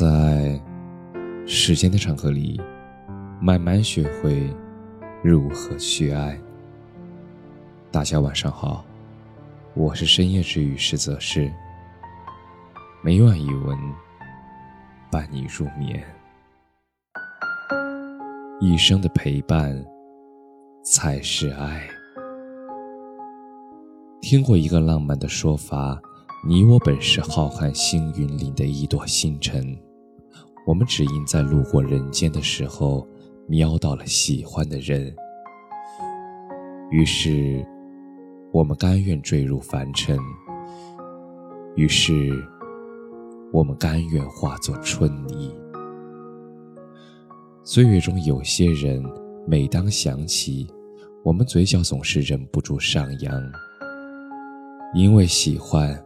在时间的长河里，慢慢学会如何去爱。大家晚上好，我是深夜治愈实则是每晚一文伴你入眠，一生的陪伴才是爱。听过一个浪漫的说法。你我本是浩瀚星云里的一朵星辰，我们只因在路过人间的时候，瞄到了喜欢的人，于是，我们甘愿坠入凡尘，于是，我们甘愿化作春泥。岁月中有些人，每当想起，我们嘴角总是忍不住上扬，因为喜欢。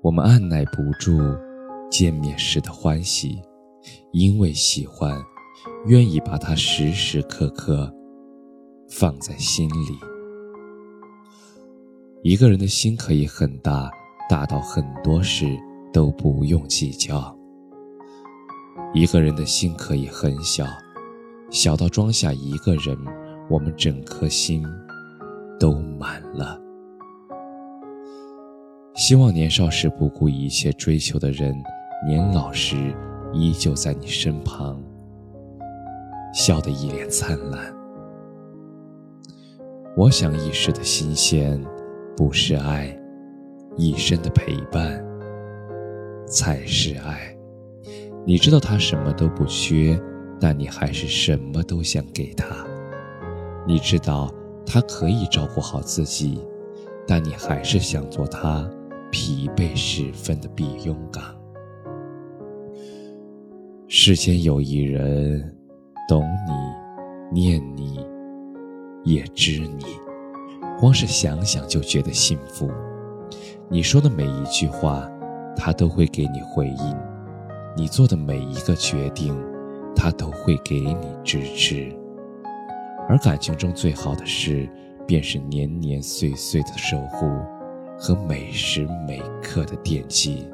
我们按耐不住见面时的欢喜，因为喜欢，愿意把它时时刻刻放在心里。一个人的心可以很大，大到很多事都不用计较；一个人的心可以很小，小到装下一个人，我们整颗心都满了。希望年少时不顾一切追求的人，年老时依旧在你身旁，笑得一脸灿烂。我想一时的新鲜不是爱，一生的陪伴才是爱。你知道他什么都不缺，但你还是什么都想给他。你知道他可以照顾好自己，但你还是想做他。疲惫时分的避风港。世间有一人，懂你，念你，也知你，光是想想就觉得幸福。你说的每一句话，他都会给你回应；你做的每一个决定，他都会给你支持。而感情中最好的事，便是年年岁岁的守护。和每时每刻的惦记，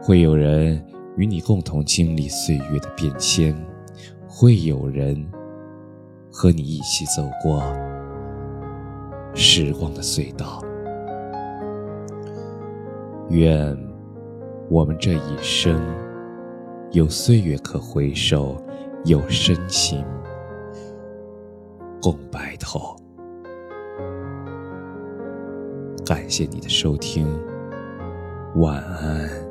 会有人与你共同经历岁月的变迁，会有人和你一起走过时光的隧道。愿我们这一生有岁月可回首，有深情共白头。感谢你的收听，晚安。